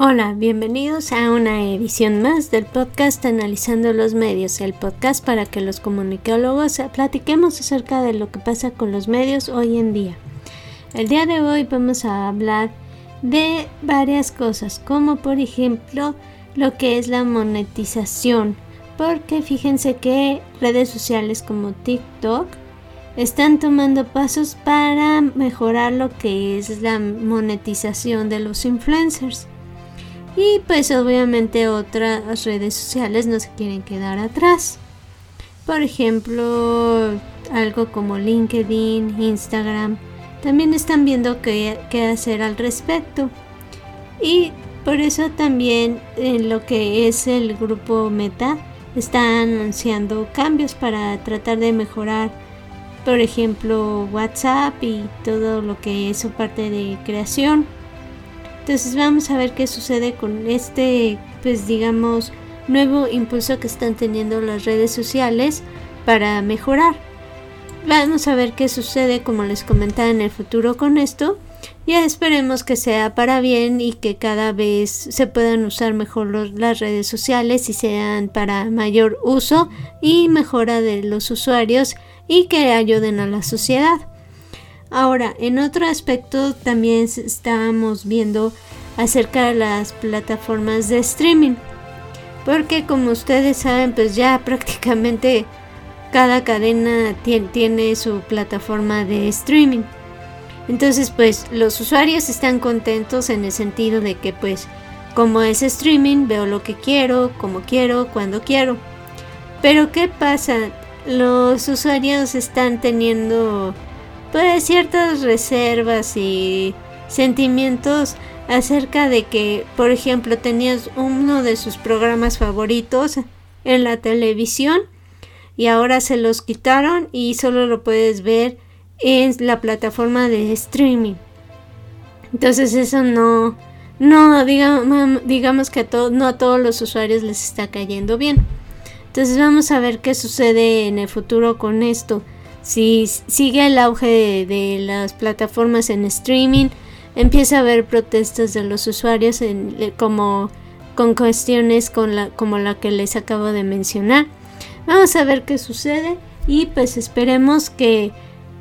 Hola, bienvenidos a una edición más del podcast Analizando los Medios, el podcast para que los comunicólogos platiquemos acerca de lo que pasa con los medios hoy en día. El día de hoy vamos a hablar de varias cosas, como por ejemplo lo que es la monetización, porque fíjense que redes sociales como TikTok están tomando pasos para mejorar lo que es la monetización de los influencers. Y pues obviamente otras redes sociales no se quieren quedar atrás. Por ejemplo, algo como LinkedIn, Instagram, también están viendo qué, hacer al respecto. Y por eso también en lo que es el grupo Meta está anunciando cambios para tratar de mejorar, por ejemplo, WhatsApp y todo lo que es su parte de creación. Entonces vamos a ver qué sucede con este, pues digamos, nuevo impulso que están teniendo las redes sociales para mejorar. Vamos a ver qué sucede, como les comentaba en el futuro con esto. Ya esperemos que sea para bien y que cada vez se puedan usar mejor las redes sociales y sean para mayor uso y mejora de los usuarios y que ayuden a la sociedad. Ahora, en otro aspecto también estábamos viendo acerca de las plataformas de streaming. Porque como ustedes saben, pues ya prácticamente cada cadena tiene, su plataforma de streaming. Entonces, pues los usuarios están contentos en el sentido de que pues como es streaming, veo lo que quiero, como quiero, cuando quiero. Pero ¿qué pasa? Los usuarios están teniendo pues ciertas reservas y sentimientos acerca de que, por ejemplo, tenías uno de sus programas favoritos en la televisión y ahora se los quitaron y solo lo puedes ver en la plataforma de streaming. Entonces eso no, no digamos, digamos que a no a todos los usuarios les está cayendo bien. Entonces vamos a ver qué sucede en el futuro con esto si sigue el auge de, las plataformas en streaming, empieza a haber protestas de los usuarios como con cuestiones como la que les acabo de mencionar. Vamos a ver qué sucede y pues esperemos que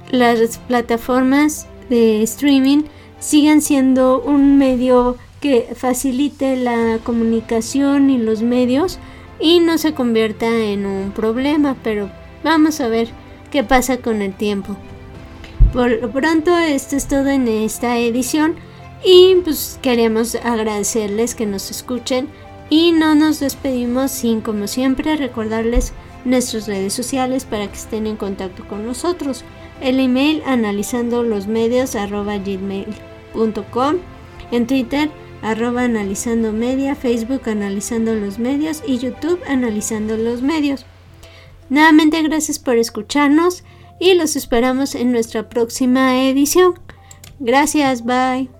las plataformas de streaming sigan siendo un medio que facilite la comunicación y los medios y no se convierta en un problema, pero vamos a ver qué pasa con el tiempo. Por lo pronto esto es todo en esta edición y pues queremos agradecerles que nos escuchen y no nos despedimos sin como siempre recordarles nuestras redes sociales para que estén en contacto con nosotros. El email analizando los medios arroba gmail.com, en Twitter arroba analizando media, Facebook analizando los medios y YouTube analizando los medios. Nuevamente gracias por escucharnos y los esperamos en nuestra próxima edición. Gracias, bye.